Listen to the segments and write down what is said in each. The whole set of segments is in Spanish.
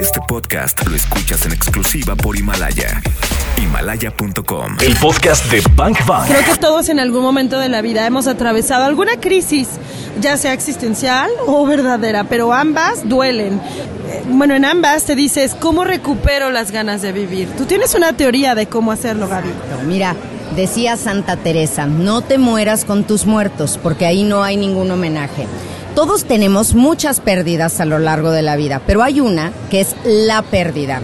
Este podcast lo escuchas en exclusiva por Himalaya. Himalaya.com. El podcast de Bank Bank. Creo que todos en algún momento de la vida hemos atravesado alguna crisis, ya sea existencial o verdadera, pero ambas duelen. Eh, Bueno, en ambas te dices, ¿cómo recupero las ganas de vivir? Tú tienes una teoría de cómo hacerlo, Gaby. Mira, decía Santa Teresa, no te mueras con tus muertos, porque ahí no hay ningún homenaje. Todos tenemos muchas pérdidas a lo largo de la vida, pero hay una que es la pérdida.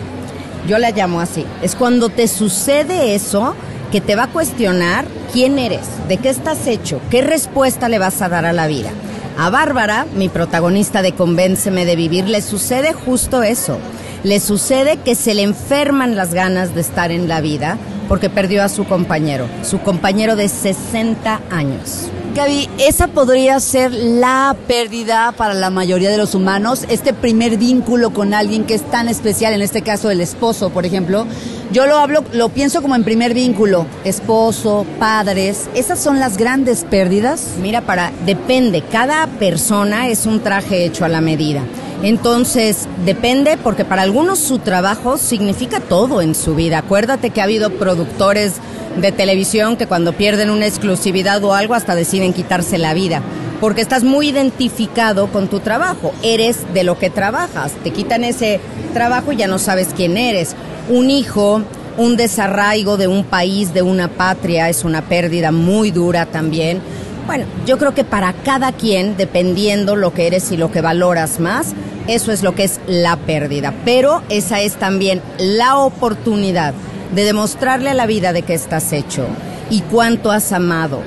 Yo la llamo así. Es cuando te sucede eso que te va a cuestionar quién eres, de qué estás hecho, qué respuesta le vas a dar a la vida. A Bárbara, mi protagonista de Convénceme de Vivir, le sucede justo eso. Le sucede que se le enferman las ganas de estar en la vida porque perdió a su compañero, su compañero de 60 años. Gaby, esa podría ser la pérdida para la mayoría de los humanos, este primer vínculo con alguien que es tan especial, en este caso el esposo, por ejemplo. Yo lo hablo, lo pienso como en primer vínculo, esposo, padres, esas son las grandes pérdidas. Mira, para depende, cada persona es un traje hecho a la medida. Entonces, depende porque para algunos su trabajo significa todo en su vida. Acuérdate que ha habido productores de televisión que cuando pierden una exclusividad o algo hasta deciden quitarse la vida. Porque estás muy identificado con tu trabajo, eres de lo que trabajas. Te quitan ese trabajo y ya no sabes quién eres. Un hijo, un desarraigo de un país, de una patria, es una pérdida muy dura también. Bueno, yo creo que para cada quien, dependiendo lo que eres y lo que valoras más, eso es lo que es la pérdida. Pero esa es también la oportunidad de demostrarle a la vida de qué estás hecho y cuánto has amado.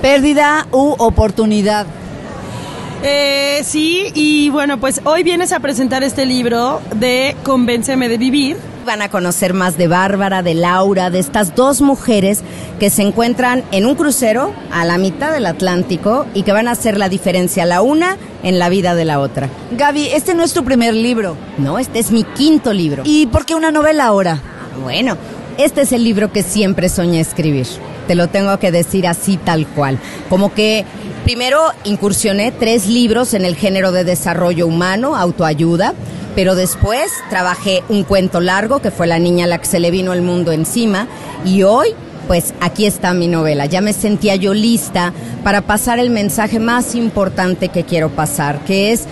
Pérdida u oportunidad. Eh, sí, y bueno, pues hoy vienes a presentar este libro de Convénceme de Vivir. Van a conocer más de Bárbara, de Laura, de estas dos mujeres que se encuentran en un crucero a la mitad del Atlántico y que van a hacer la diferencia la una en la vida de la otra. Gaby, este no es tu primer libro. No, este es mi quinto libro. ¿Y por qué una novela ahora? Bueno, este es el libro que siempre soñé escribir. Te lo tengo que decir así tal cual. Como que primero incursioné tres libros en el género de desarrollo humano, autoayuda, pero después trabajé un cuento largo que fue La niña a la que se le vino el mundo encima y hoy pues aquí está mi novela. Ya me sentía yo lista para pasar el mensaje más importante que quiero pasar, que es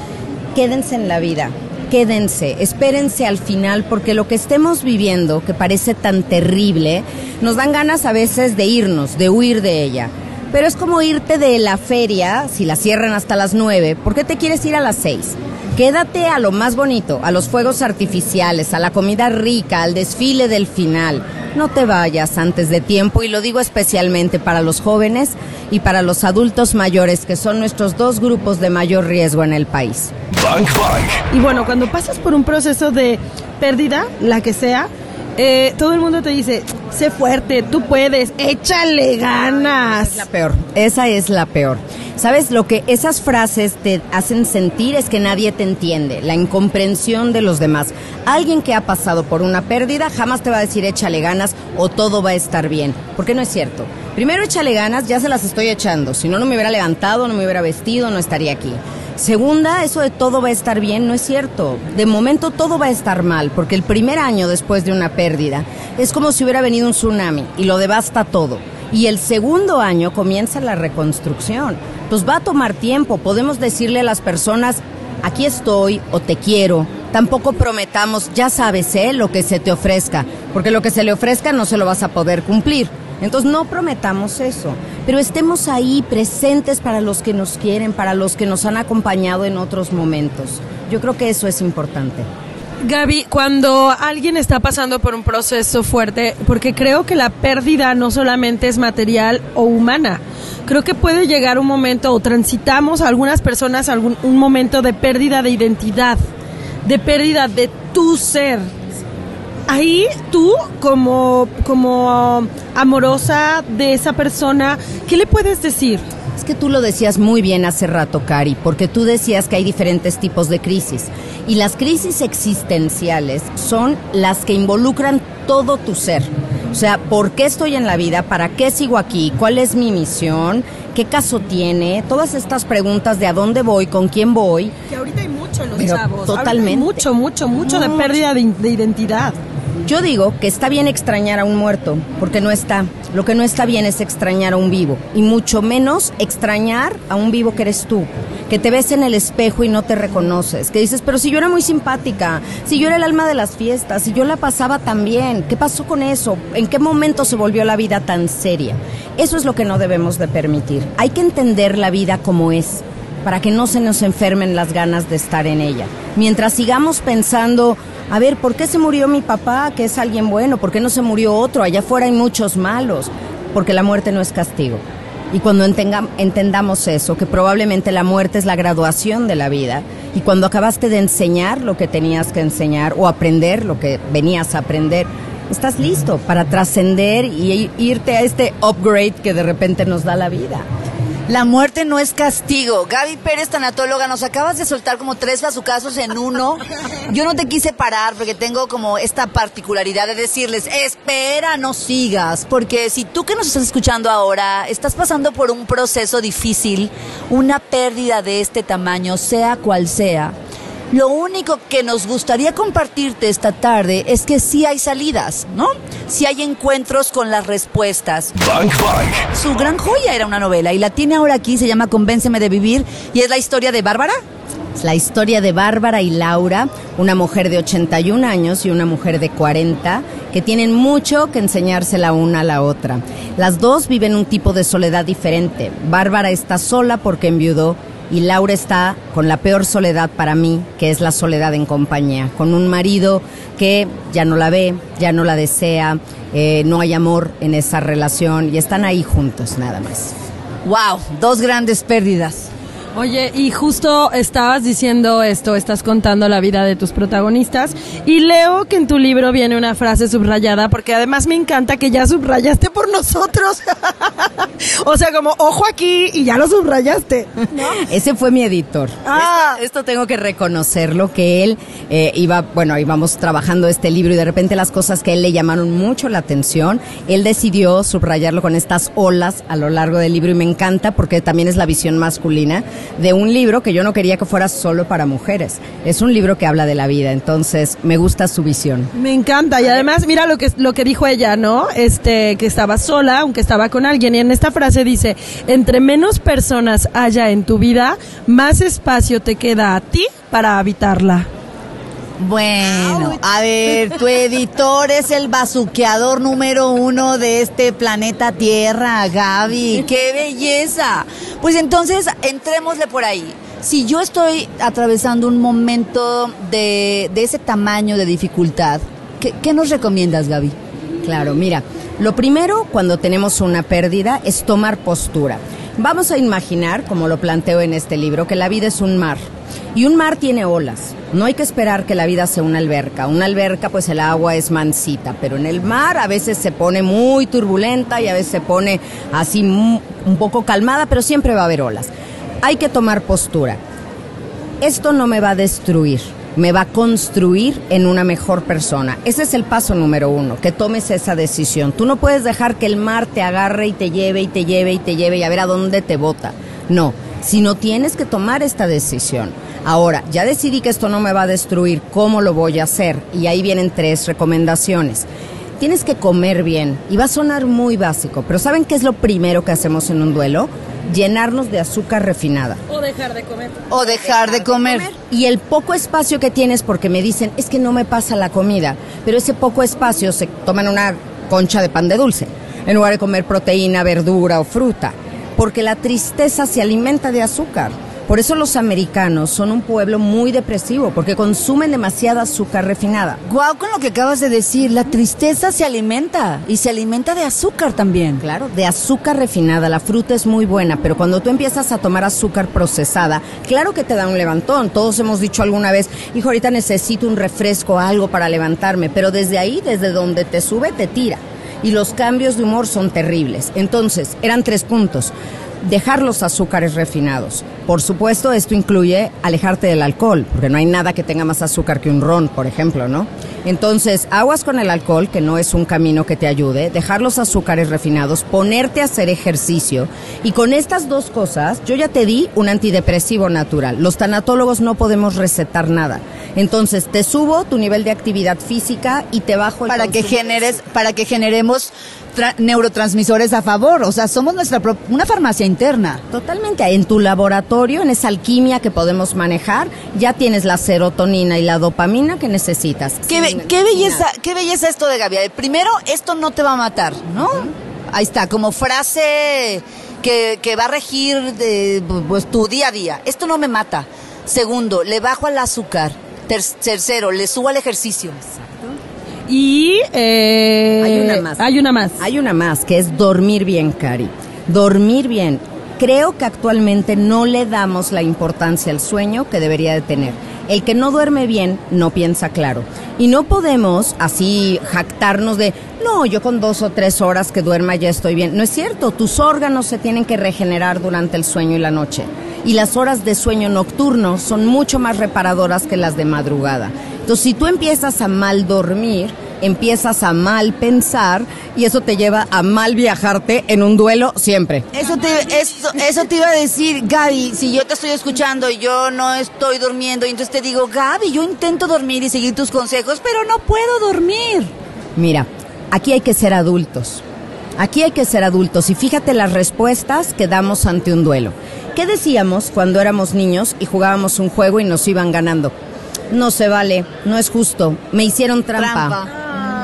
quédense en la vida, quédense, espérense al final, porque lo que estemos viviendo, que parece tan terrible, nos dan ganas a veces de irnos, de huir de ella. Pero es como irte de la feria, si la cierran hasta las nueve, ¿por qué te quieres ir a las seis? Quédate a lo más bonito, a los fuegos artificiales, a la comida rica, al desfile del final. No te vayas antes de tiempo y lo digo especialmente para los jóvenes y para los adultos mayores, que son nuestros dos grupos de mayor riesgo en el país. Bank Bank. Y bueno, cuando pasas por un proceso de pérdida, la que sea, eh, todo el mundo te dice, sé fuerte, tú puedes, échale ganas. La peor, esa es la peor. ¿Sabes? Lo que esas frases te hacen sentir es que nadie te entiende, la incomprensión de los demás. Alguien que ha pasado por una pérdida jamás te va a decir échale ganas o todo va a estar bien, porque no es cierto. Primero échale ganas, ya se las estoy echando, si no, no me hubiera levantado, no me hubiera vestido, no estaría aquí. Segunda, eso de todo va a estar bien, no es cierto. De momento todo va a estar mal, porque el primer año después de una pérdida es como si hubiera venido un tsunami y lo devasta todo. Y el segundo año comienza la reconstrucción. Pues va a tomar tiempo, podemos decirle a las personas, aquí estoy o te quiero. Tampoco prometamos, ya sabes, ¿eh? lo que se te ofrezca, porque lo que se le ofrezca no se lo vas a poder cumplir. Entonces no prometamos eso, pero estemos ahí presentes para los que nos quieren, para los que nos han acompañado en otros momentos. Yo creo que eso es importante. Gaby, cuando alguien está pasando por un proceso fuerte, porque creo que la pérdida no solamente es material o humana, creo que puede llegar un momento o transitamos algunas personas algún un momento de pérdida de identidad, de pérdida de tu ser. Ahí tú como como amorosa de esa persona, ¿qué le puedes decir? Es que tú lo decías muy bien hace rato, Cari, porque tú decías que hay diferentes tipos de crisis. Y las crisis existenciales son las que involucran todo tu ser. O sea, ¿por qué estoy en la vida? ¿Para qué sigo aquí? ¿Cuál es mi misión? ¿Qué caso tiene? Todas estas preguntas de a dónde voy, con quién voy. Que ahorita hay mucho en los Pero chavos. Hay totalmente. mucho, mucho, mucho de Mucho. pérdida de, de identidad. Yo digo que está bien extrañar a un muerto, porque no está. Lo que no está bien es extrañar a un vivo, y mucho menos extrañar a un vivo que eres tú, que te ves en el espejo y no te reconoces, que dices, pero si yo era muy simpática, si yo era el alma de las fiestas, si yo la pasaba tan bien, ¿qué pasó con eso? ¿En qué momento se volvió la vida tan seria? Eso es lo que no debemos de permitir. Hay que entender la vida como es, para que no se nos enfermen las ganas de estar en ella. Mientras sigamos pensando, a ver, ¿por qué se murió mi papá, que es alguien bueno? ¿Por qué no se murió otro? Allá afuera hay muchos malos. Porque la muerte no es castigo. Y cuando entendamos eso, que probablemente la muerte es la graduación de la vida, y cuando acabaste de enseñar lo que tenías que enseñar o aprender lo que venías a aprender, estás listo para trascender y irte a este upgrade que de repente nos da la vida. La muerte no es castigo. Gaby Pérez, tanatóloga, nos acabas de soltar como tres bazucazos en uno. Yo no te quise parar porque tengo como esta particularidad de decirles, espera, no sigas. Porque si tú que nos estás escuchando ahora estás pasando por un proceso difícil, una pérdida de este tamaño, sea cual sea, lo único que nos gustaría compartirte esta tarde es que sí hay salidas, ¿no? Sí hay encuentros con las respuestas. Bank Bank. Su gran joya era una novela y la tiene ahora aquí, se llama Convénceme de Vivir y es la historia de Bárbara. Es la historia de Bárbara y Laura, una mujer de 81 años y una mujer de 40, que tienen mucho que enseñarse la una a la otra. Las dos viven un tipo de soledad diferente. Bárbara está sola porque enviudó y Laura está con la peor soledad para mí, que es la soledad en compañía, con un marido que ya no la ve, ya no la desea, eh, no hay amor en esa relación y están ahí juntos nada más. ¡Wow! Dos grandes pérdidas. Oye, y justo estabas diciendo esto, estás contando la vida de tus protagonistas y leo que en tu libro viene una frase subrayada porque además me encanta que ya subrayaste por nosotros. o sea, como ojo aquí y ya lo subrayaste. ¿no? Ese fue mi editor. Ah. esto, esto tengo que reconocerlo, que él eh, iba, bueno, íbamos trabajando este libro y de repente las cosas que a él le llamaron mucho la atención, él decidió subrayarlo con estas olas a lo largo del libro y me encanta porque también es la visión masculina de un libro que yo no quería que fuera solo para mujeres. Es un libro que habla de la vida, entonces me gusta su visión. Me encanta y además mira lo que lo que dijo ella, ¿no? Este que estaba sola, aunque estaba con alguien y en esta frase dice, "Entre menos personas haya en tu vida, más espacio te queda a ti para habitarla." Bueno, a ver, tu editor es el bazuqueador número uno de este planeta Tierra, Gaby. ¡Qué belleza! Pues entonces, entrémosle por ahí. Si yo estoy atravesando un momento de, de ese tamaño de dificultad, ¿qué, qué nos recomiendas, Gaby? Claro, mira, lo primero cuando tenemos una pérdida es tomar postura. Vamos a imaginar, como lo planteo en este libro, que la vida es un mar. Y un mar tiene olas. No hay que esperar que la vida sea una alberca. Una alberca, pues el agua es mansita, pero en el mar a veces se pone muy turbulenta y a veces se pone así un poco calmada, pero siempre va a haber olas. Hay que tomar postura. Esto no me va a destruir, me va a construir en una mejor persona. Ese es el paso número uno, que tomes esa decisión. Tú no puedes dejar que el mar te agarre y te lleve y te lleve y te lleve y a ver a dónde te bota. No, sino tienes que tomar esta decisión. Ahora, ya decidí que esto no me va a destruir, ¿cómo lo voy a hacer? Y ahí vienen tres recomendaciones. Tienes que comer bien y va a sonar muy básico, pero ¿saben qué es lo primero que hacemos en un duelo? Llenarnos de azúcar refinada. O dejar de comer. O dejar de comer. Y el poco espacio que tienes, porque me dicen, es que no me pasa la comida, pero ese poco espacio se toman una concha de pan de dulce, en lugar de comer proteína, verdura o fruta, porque la tristeza se alimenta de azúcar. Por eso los americanos son un pueblo muy depresivo, porque consumen demasiada azúcar refinada. Guau, con lo que acabas de decir, la tristeza se alimenta y se alimenta de azúcar también. Claro, de azúcar refinada, la fruta es muy buena, pero cuando tú empiezas a tomar azúcar procesada, claro que te da un levantón. Todos hemos dicho alguna vez, hijo, ahorita necesito un refresco, algo para levantarme, pero desde ahí, desde donde te sube, te tira. Y los cambios de humor son terribles. Entonces, eran tres puntos. Dejar los azúcares refinados. Por supuesto, esto incluye alejarte del alcohol, porque no hay nada que tenga más azúcar que un ron, por ejemplo, ¿no? Entonces, aguas con el alcohol, que no es un camino que te ayude, dejar los azúcares refinados, ponerte a hacer ejercicio. Y con estas dos cosas, yo ya te di un antidepresivo natural. Los tanatólogos no podemos recetar nada. Entonces, te subo tu nivel de actividad física y te bajo el para que generes, para que generemos neurotransmisores a favor. O sea, somos nuestra una farmacia interna. Totalmente. En tu laboratorio, en esa alquimia que podemos manejar, ya tienes la serotonina y la dopamina que necesitas. Qué, be- belleza, qué belleza esto de Gaby. Primero, esto no te va a matar, ¿no? Ahí está, como frase que, que va a regir de, pues, tu día a día. Esto no me mata. Segundo, le bajo al azúcar. Ter- tercero, le subo al ejercicio. Y eh, Hay una más. Hay una más. Hay una más, que es dormir bien, Cari. Dormir bien. Creo que actualmente no le damos la importancia al sueño que debería de tener. El que no duerme bien no piensa claro. Y no podemos así jactarnos de, no, yo con dos o tres horas que duerma ya estoy bien. No es cierto, tus órganos se tienen que regenerar durante el sueño y la noche. Y las horas de sueño nocturno son mucho más reparadoras que las de madrugada. Entonces, si tú empiezas a mal dormir, empiezas a mal pensar y eso te lleva a mal viajarte en un duelo siempre. Eso te, eso, eso te iba a decir, Gaby, si yo te estoy escuchando y yo no estoy durmiendo, y entonces te digo, Gaby, yo intento dormir y seguir tus consejos, pero no puedo dormir. Mira, aquí hay que ser adultos. Aquí hay que ser adultos y fíjate las respuestas que damos ante un duelo. ¿Qué decíamos cuando éramos niños y jugábamos un juego y nos iban ganando? No se vale, no es justo, me hicieron trampa.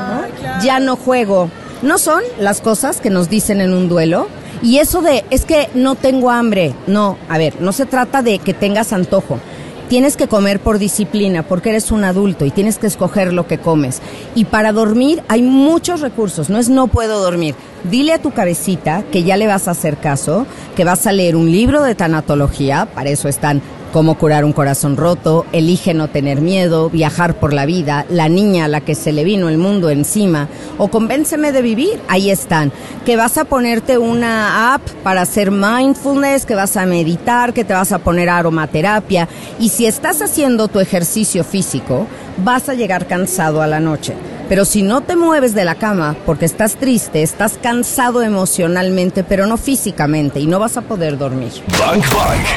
¿no? Ya no juego. ¿No son las cosas que nos dicen en un duelo? Y eso de, es que no tengo hambre. No, a ver, no se trata de que tengas antojo. Tienes que comer por disciplina, porque eres un adulto y tienes que escoger lo que comes. Y para dormir hay muchos recursos, no es no puedo dormir. Dile a tu cabecita que ya le vas a hacer caso, que vas a leer un libro de tanatología, para eso están Cómo curar un corazón roto, Elige no tener miedo, Viajar por la vida, La niña a la que se le vino el mundo encima, o Convénceme de vivir, ahí están. Que vas a ponerte una app para hacer mindfulness, que vas a meditar, que te vas a poner aromaterapia, y si estás haciendo tu ejercicio físico, vas a llegar cansado a la noche. Pero si no te mueves de la cama porque estás triste, estás cansado emocionalmente, pero no físicamente, y no vas a poder dormir.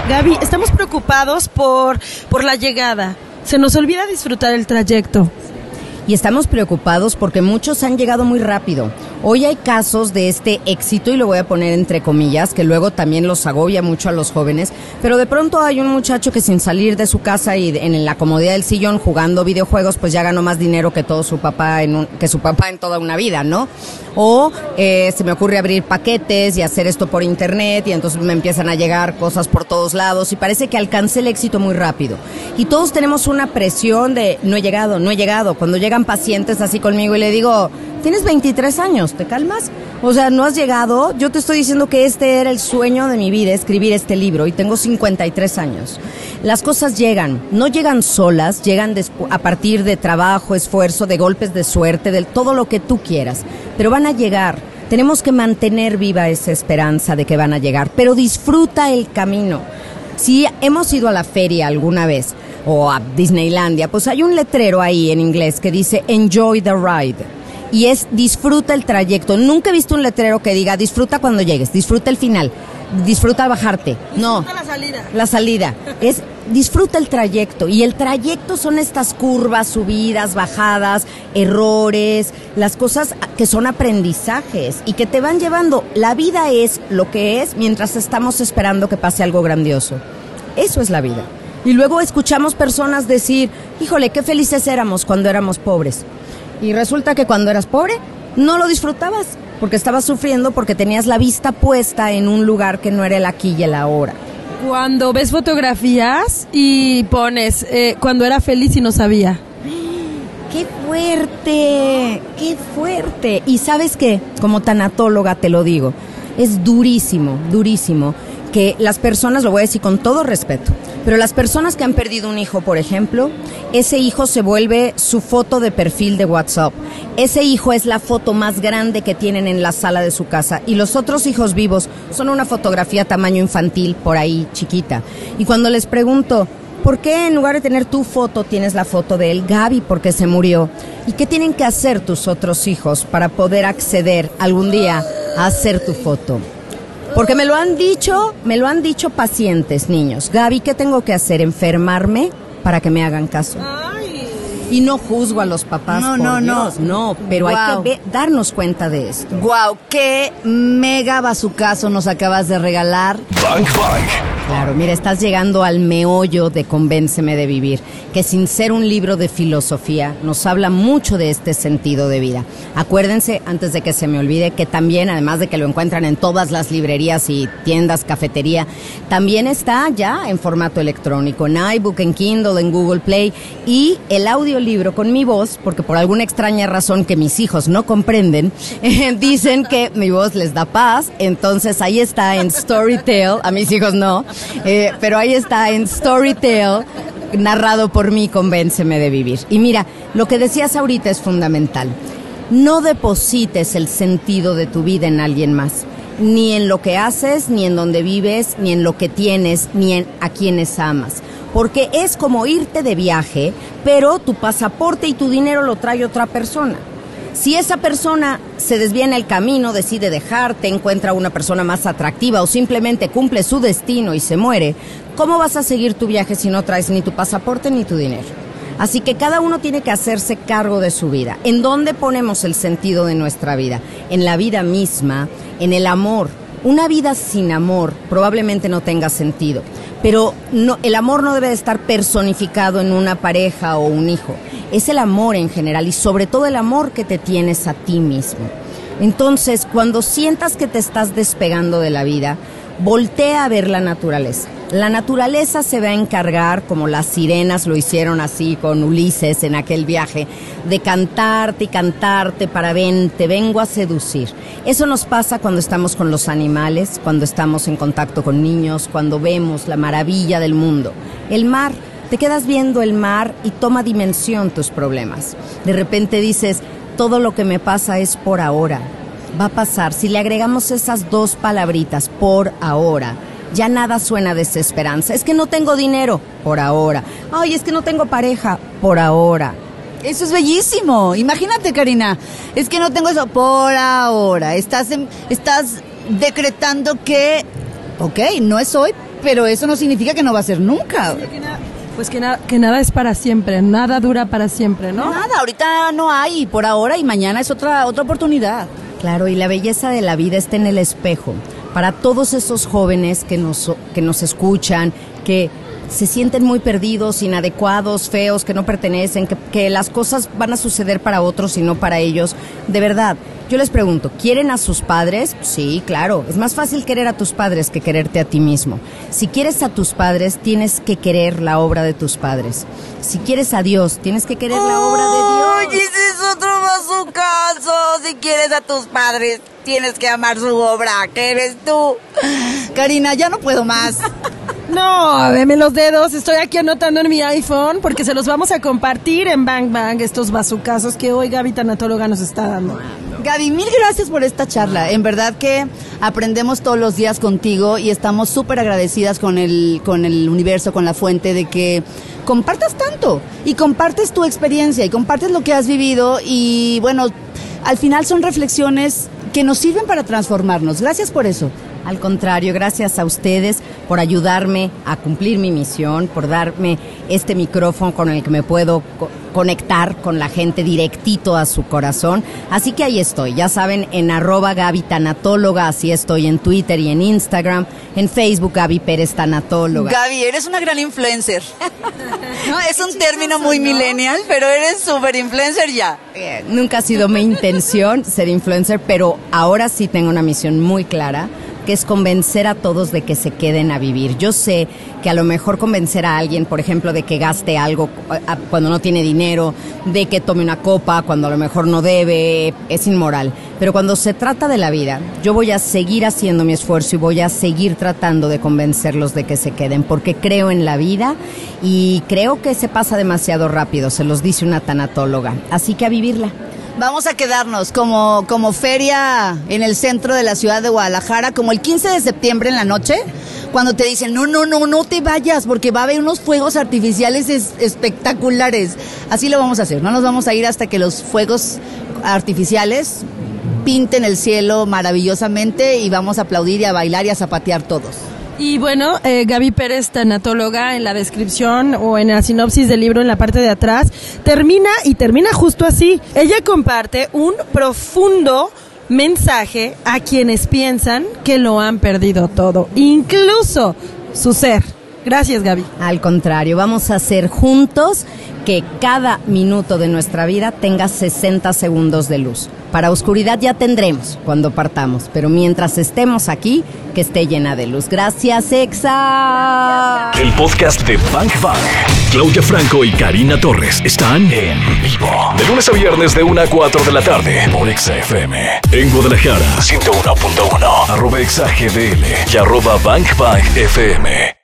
Gaby, estamos preocupados por, por la llegada. Se nos olvida disfrutar el trayecto. y estamos preocupados porque muchos han llegado muy rápido. Hoy hay casos de este éxito, y lo voy a poner entre comillas, que luego también los agobia mucho a los jóvenes, pero de pronto hay un muchacho que sin salir de su casa y en la comodidad del sillón jugando videojuegos, pues ya ganó más dinero que todo su papá en un- que su papá en toda una vida, ¿no? O eh, se me ocurre abrir paquetes y hacer esto por internet y entonces me empiezan a llegar cosas por todos lados y parece que alcancé el éxito muy rápido. Y todos tenemos una presión de no he llegado, no he llegado. Cuando llegan pacientes así conmigo y le digo, tienes 23 años, ¿te calmas? O sea, no has llegado. Yo te estoy diciendo que este era el sueño de mi vida, escribir este libro y tengo 53 años. Las cosas llegan, no llegan solas, llegan a partir de trabajo, esfuerzo, de golpes de suerte, de todo lo que tú quieras, pero van a llegar. Tenemos que mantener viva esa esperanza de que van a llegar, pero disfruta el camino. Si hemos ido a la feria alguna vez o a Disneylandia, pues hay un letrero ahí en inglés que dice Enjoy the ride. Y es disfruta el trayecto. Nunca he visto un letrero que diga disfruta cuando llegues, disfruta el final, disfruta bajarte. No. la salida. La salida. Es disfruta el trayecto. Y el trayecto son estas curvas, subidas, bajadas, errores, las cosas que son aprendizajes y que te van llevando. La vida es lo que es mientras estamos esperando que pase algo grandioso. Eso es la vida. Y luego escuchamos personas decir, híjole, qué felices éramos cuando éramos pobres. Y resulta que cuando eras pobre, no lo disfrutabas, porque estabas sufriendo porque tenías la vista puesta en un lugar que no era el aquí y el ahora. Cuando ves fotografías y pones eh, cuando era feliz y no sabía. ¡Qué fuerte! ¡Qué fuerte! Y sabes qué, como tanatóloga te lo digo, es durísimo, durísimo que las personas, lo voy a decir con todo respeto, pero las personas que han perdido un hijo, por ejemplo, ese hijo se vuelve su foto de perfil de WhatsApp. Ese hijo es la foto más grande que tienen en la sala de su casa y los otros hijos vivos son una fotografía tamaño infantil por ahí chiquita. Y cuando les pregunto, ¿Por qué en lugar de tener tu foto tienes la foto de él, Gaby, porque se murió? ¿Y qué tienen que hacer tus otros hijos para poder acceder algún día a hacer tu foto? Porque me lo han dicho, me lo han dicho pacientes, niños. Gaby, ¿qué tengo que hacer? ¿Enfermarme para que me hagan caso? Y no juzgo a los papás. No, por no, no. Dios, no. Pero hay Guau. que darnos cuenta de esto. Wow, qué mega bazucazo nos acabas de regalar. Bang Bang. Claro, mira, estás llegando al meollo de Convénceme de Vivir, que sin ser un libro de filosofía, nos habla mucho de este sentido de vida. Acuérdense, antes de que se me olvide, que también, además de que lo encuentran en todas las librerías y tiendas, cafetería, también está ya en formato electrónico, en iBook, en Kindle, en Google Play, y el audiolibro con mi voz, porque por alguna extraña razón que mis hijos no comprenden, dicen que mi voz les da paz, entonces ahí está en Storytel, a mis hijos no, eh, pero ahí está en Storytel, narrado por mí, convénceme de vivir. Y mira, lo que decías ahorita es fundamental. No deposites el sentido de tu vida en alguien más, ni en lo que haces, ni en donde vives, ni en lo que tienes, ni en a quienes amas. Porque es como irte de viaje, pero tu pasaporte y tu dinero lo trae otra persona. Si esa persona se desvía en el camino, decide dejarte, encuentra una persona más atractiva o simplemente cumple su destino y se muere, ¿cómo vas a seguir tu viaje si no traes ni tu pasaporte ni tu dinero? Así que cada uno tiene que hacerse cargo de su vida. ¿En dónde ponemos el sentido de nuestra vida? En la vida misma, en el amor. Una vida sin amor probablemente no tenga sentido, pero no, el amor no debe de estar personificado en una pareja o un hijo. Es el amor en general y sobre todo el amor que te tienes a ti mismo. Entonces, cuando sientas que te estás despegando de la vida, voltea a ver la naturaleza. La naturaleza se va a encargar, como las sirenas lo hicieron así con Ulises en aquel viaje, de cantarte y cantarte para ven, te vengo a seducir. Eso nos pasa cuando estamos con los animales, cuando estamos en contacto con niños, cuando vemos la maravilla del mundo. El mar, te quedas viendo el mar y toma dimensión tus problemas. De repente dices, todo lo que me pasa es por ahora. Va a pasar. Si le agregamos esas dos palabritas, por ahora, ya nada suena a desesperanza. Es que no tengo dinero, por ahora. Ay, es que no tengo pareja, por ahora. Eso es bellísimo. Imagínate, Karina. Es que no tengo eso por ahora. Estás, en- estás decretando que, ok, no es hoy, pero eso no significa que no va a ser nunca. Pues que, na- que nada es para siempre, nada dura para siempre, ¿no? Nada, ahorita no hay, por ahora y mañana es otra, otra oportunidad. Claro, y la belleza de la vida está en el espejo. Para todos esos jóvenes que nos, que nos escuchan, que se sienten muy perdidos, inadecuados, feos, que no pertenecen, que, que las cosas van a suceder para otros y no para ellos. De verdad, yo les pregunto, ¿quieren a sus padres? Sí, claro. Es más fácil querer a tus padres que quererte a ti mismo. Si quieres a tus padres, tienes que querer la obra de tus padres. Si quieres a Dios, tienes que querer la obra de Dios. Otro caso. Si quieres a tus padres, tienes que amar su obra, que eres tú. Karina, ya no puedo más. No, deme los dedos. Estoy aquí anotando en mi iPhone porque se los vamos a compartir en Bang Bang, estos bazucazos que hoy Gaby Tanatóloga nos está dando. Gaby, mil gracias por esta charla. En verdad que aprendemos todos los días contigo y estamos súper agradecidas con el, con el universo, con la fuente, de que compartas tanto y compartes tu experiencia y compartes lo que has vivido y bueno, al final son reflexiones que nos sirven para transformarnos. Gracias por eso. Al contrario, gracias a ustedes por ayudarme a cumplir mi misión, por darme este micrófono con el que me puedo co- conectar con la gente directito a su corazón. Así que ahí estoy, ya saben, en arroba Gaby Tanatóloga, así estoy en Twitter y en Instagram, en Facebook Gaby Pérez Tanatóloga. Gaby, eres una gran influencer. No, es un término muy millennial, pero eres súper influencer ya. Eh, Nunca ha sido mi intención ser influencer, pero ahora sí tengo una misión muy clara, que es convencer a todos de que se queden a vivir. Yo sé que a lo mejor convencer a alguien, por ejemplo, de que gaste algo eh, a- cuando no tiene dinero, de que tome una copa cuando a lo mejor no debe, es inmoral. Pero cuando se trata de la vida, yo voy a seguir haciendo mi esfuerzo y voy a seguir tratando de convencerlos de que se queden, porque creo en la vida y creo que se pasa demasiado rápido, se los dice una tanatóloga. Así que a vivirla. Vamos a quedarnos como, como feria en el centro de la ciudad de Guadalajara, como el 15 de septiembre en la noche. cuando te dicen, no, no, no, no te vayas, porque va a haber unos fuegos artificiales espectaculares. Así lo vamos a hacer, no nos vamos a ir hasta que los fuegos artificiales pinten el cielo maravillosamente y vamos a aplaudir y a bailar y a zapatear todos. Y bueno, eh, Gaby Pérez, tanatóloga, en la descripción o en la sinopsis del libro en la parte de atrás, termina y termina justo así. Ella comparte un profundo mensaje a quienes piensan que lo han perdido todo, incluso su ser. Gracias, Gaby. Al contrario, vamos a hacer juntos que cada minuto de nuestra vida tenga 60 segundos de luz. Para oscuridad ya tendremos cuando partamos, pero mientras estemos aquí, que esté llena de luz. Gracias, Exa. El podcast de Bank Bank. Claudia Franco y Karina Torres están en vivo. De lunes a viernes de 1 a 4 de la tarde por Exa FM. En Guadalajara, 101.1. Arroba Exa GDL y arroba Bank Bank FM.